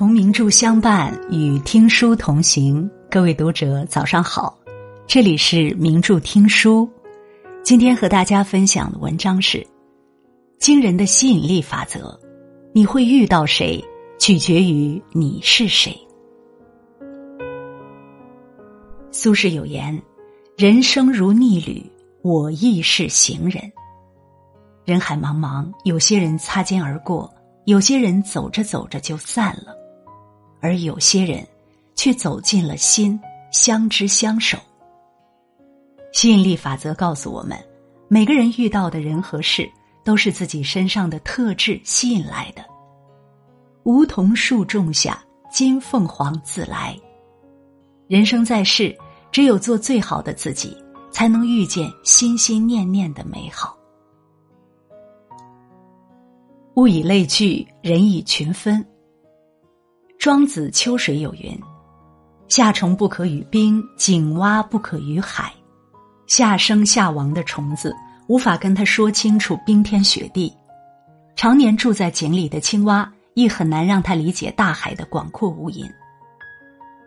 同名著相伴，与听书同行。各位读者，早上好！这里是名著听书。今天和大家分享的文章是《惊人的吸引力法则》。你会遇到谁，取决于你是谁。苏轼有言：“人生如逆旅，我亦是行人。”人海茫茫，有些人擦肩而过，有些人走着走着就散了。而有些人，却走进了心，相知相守。吸引力法则告诉我们，每个人遇到的人和事，都是自己身上的特质吸引来的。梧桐树种下，金凤凰自来。人生在世，只有做最好的自己，才能遇见心心念念的美好。物以类聚，人以群分。庄子秋水有云：“夏虫不可语冰，井蛙不可语海。夏生夏亡的虫子无法跟他说清楚冰天雪地，常年住在井里的青蛙亦很难让他理解大海的广阔无垠。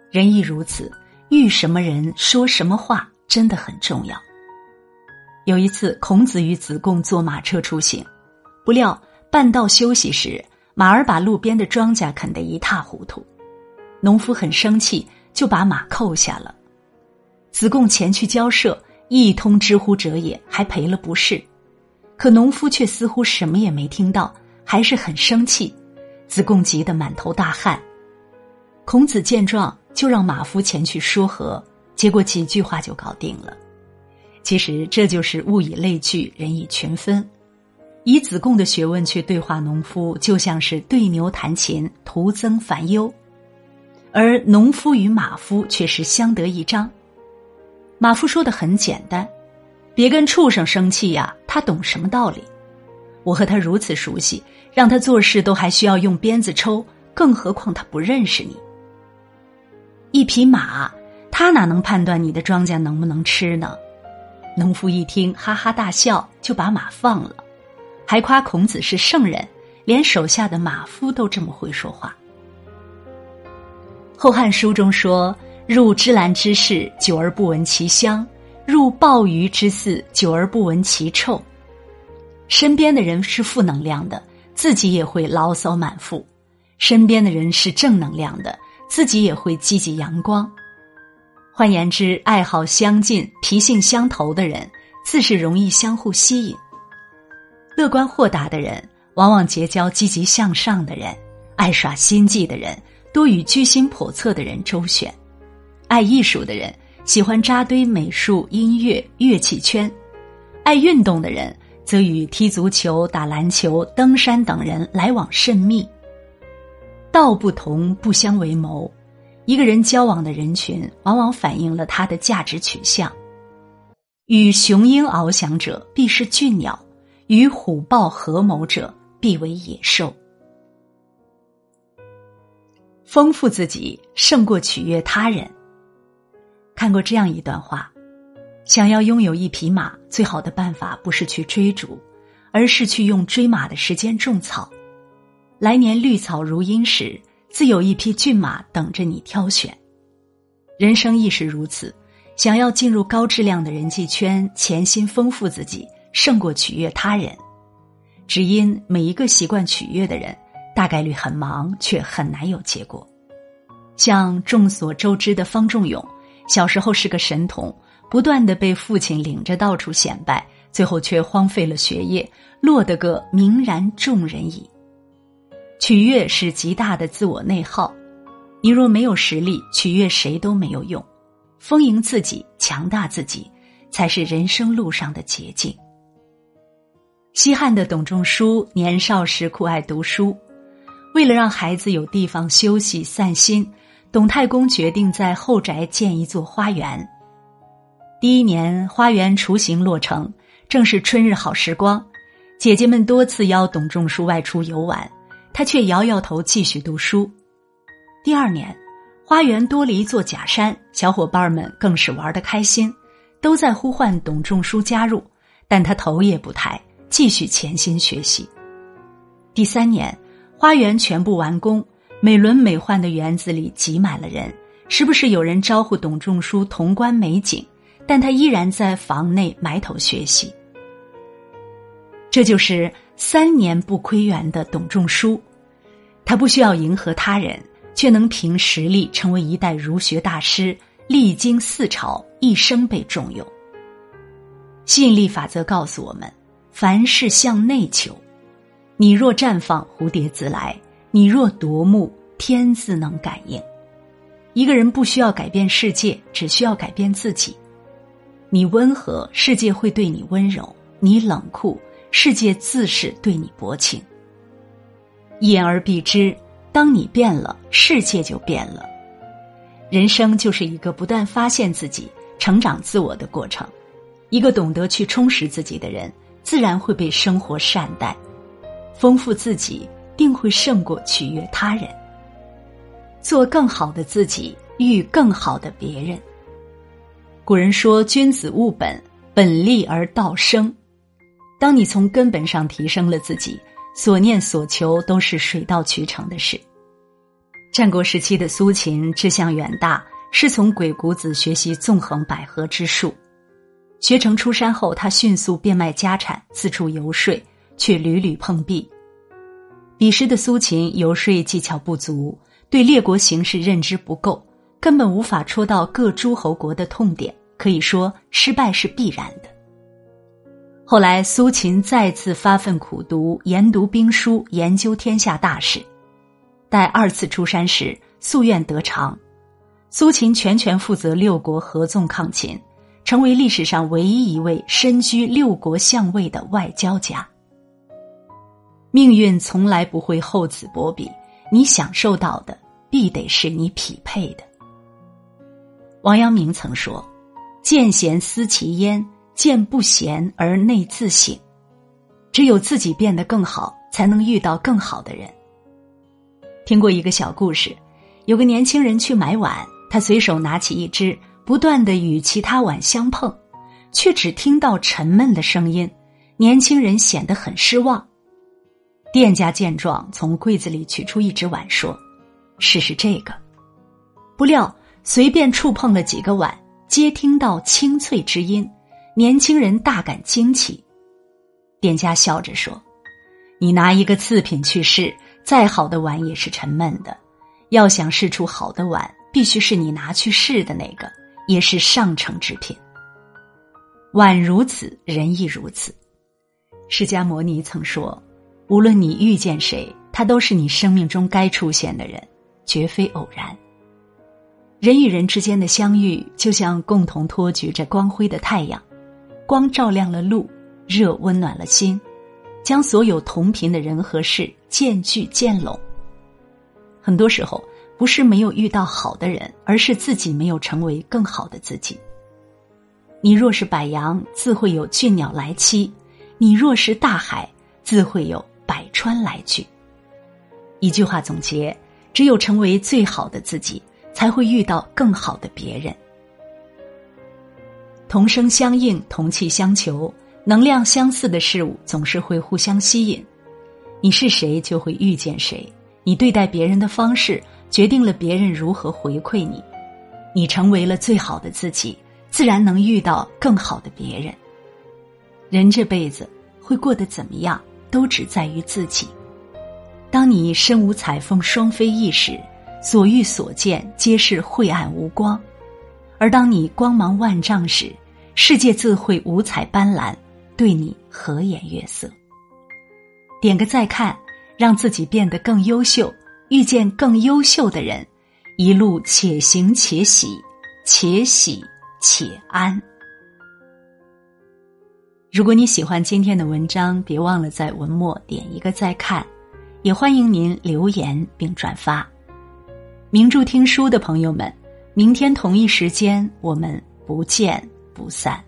人亦如此，遇什么人说什么话真的很重要。有一次，孔子与子贡坐马车出行，不料半道休息时。”马儿把路边的庄稼啃得一塌糊涂，农夫很生气，就把马扣下了。子贡前去交涉，一通知乎者也，还赔了不是。可农夫却似乎什么也没听到，还是很生气。子贡急得满头大汗。孔子见状，就让马夫前去说和，结果几句话就搞定了。其实这就是物以类聚，人以群分。以子贡的学问去对话农夫，就像是对牛弹琴，徒增烦忧；而农夫与马夫却是相得益彰。马夫说的很简单：“别跟畜生生气呀，他懂什么道理？我和他如此熟悉，让他做事都还需要用鞭子抽，更何况他不认识你。一匹马，他哪能判断你的庄稼能不能吃呢？”农夫一听，哈哈大笑，就把马放了。还夸孔子是圣人，连手下的马夫都这么会说话。《后汉书》中说：“入芝兰之室，久而不闻其香；入鲍鱼之肆，久而不闻其臭。”身边的人是负能量的，自己也会牢骚满腹；身边的人是正能量的，自己也会积极阳光。换言之，爱好相近、脾性相投的人，自是容易相互吸引。乐观豁达的人，往往结交积极向上的人；爱耍心计的人，多与居心叵测的人周旋；爱艺术的人，喜欢扎堆美术、音乐、乐器圈；爱运动的人，则与踢足球、打篮球、登山等人来往甚密。道不同不相为谋，一个人交往的人群，往往反映了他的价值取向。与雄鹰翱翔者，必是俊鸟。与虎豹合谋者，必为野兽。丰富自己胜过取悦他人。看过这样一段话：想要拥有一匹马，最好的办法不是去追逐，而是去用追马的时间种草。来年绿草如茵时，自有一匹骏马等着你挑选。人生亦是如此，想要进入高质量的人际圈，潜心丰富自己。胜过取悦他人，只因每一个习惯取悦的人，大概率很忙，却很难有结果。像众所周知的方仲永，小时候是个神童，不断的被父亲领着到处显摆，最后却荒废了学业，落得个泯然众人矣。取悦是极大的自我内耗，你若没有实力，取悦谁都没有用。丰盈自己，强大自己，才是人生路上的捷径。西汉的董仲舒年少时酷爱读书，为了让孩子有地方休息散心，董太公决定在后宅建一座花园。第一年，花园雏形落成，正是春日好时光，姐姐们多次邀董仲舒外出游玩，他却摇摇头继续读书。第二年，花园多了一座假山，小伙伴们更是玩得开心，都在呼唤董仲舒加入，但他头也不抬。继续潜心学习。第三年，花园全部完工，美轮美奂的园子里挤满了人，时不时有人招呼董仲舒潼关美景，但他依然在房内埋头学习。这就是三年不窥园的董仲舒，他不需要迎合他人，却能凭实力成为一代儒学大师，历经四朝，一生被重用。吸引力法则告诉我们：凡事向内求。你若绽放，蝴蝶自来；你若夺目，天自能感应。一个人不需要改变世界，只需要改变自己。你温和，世界会对你温柔；你冷酷，世界自是对你薄情。言而蔽之，当你变了，世界就变了。人生就是一个不断发现自己、成长自我的过程。一个懂得去充实自己的人，自然会被生活善待。丰富自己，定会胜过取悦他人。做更好的自己，遇更好的别人。古人说：“君子务本，本立而道生。”当你从根本上提升了自己，所念所求都是水到渠成的事。战国时期的苏秦志向远大，是从鬼谷子学习纵横捭阖之术。学成出山后，他迅速变卖家产，四处游说。却屡屡碰壁。彼时的苏秦游说技巧不足，对列国形势认知不够，根本无法戳到各诸侯国的痛点，可以说失败是必然的。后来，苏秦再次发奋苦读，研读兵书，研究天下大事。待二次出山时，夙愿得偿，苏秦全权负责六国合纵抗秦，成为历史上唯一一位身居六国相位的外交家。命运从来不会厚此薄彼，你享受到的必得是你匹配的。王阳明曾说：“见贤思齐焉，见不贤而内自省。”只有自己变得更好，才能遇到更好的人。听过一个小故事，有个年轻人去买碗，他随手拿起一只，不断的与其他碗相碰，却只听到沉闷的声音。年轻人显得很失望。店家见状，从柜子里取出一只碗，说：“试试这个。”不料随便触碰了几个碗，皆听到清脆之音，年轻人大感惊奇。店家笑着说：“你拿一个次品去试，再好的碗也是沉闷的。要想试出好的碗，必须是你拿去试的那个，也是上乘之品。碗如此，人亦如此。释迦牟尼曾说。”无论你遇见谁，他都是你生命中该出现的人，绝非偶然。人与人之间的相遇，就像共同托举着光辉的太阳，光照亮了路，热温暖了心，将所有同频的人和事渐聚渐拢。很多时候，不是没有遇到好的人，而是自己没有成为更好的自己。你若是百羊，自会有俊鸟来栖；你若是大海，自会有。百川来去。一句话总结：只有成为最好的自己，才会遇到更好的别人。同声相应，同气相求，能量相似的事物总是会互相吸引。你是谁，就会遇见谁。你对待别人的方式，决定了别人如何回馈你。你成为了最好的自己，自然能遇到更好的别人。人这辈子会过得怎么样？都只在于自己。当你身无彩凤双飞翼时，所遇所见皆是晦暗无光；而当你光芒万丈时，世界自会五彩斑斓，对你和颜悦色。点个再看，让自己变得更优秀，遇见更优秀的人，一路且行且喜，且喜且安。如果你喜欢今天的文章，别忘了在文末点一个再看，也欢迎您留言并转发。名著听书的朋友们，明天同一时间我们不见不散。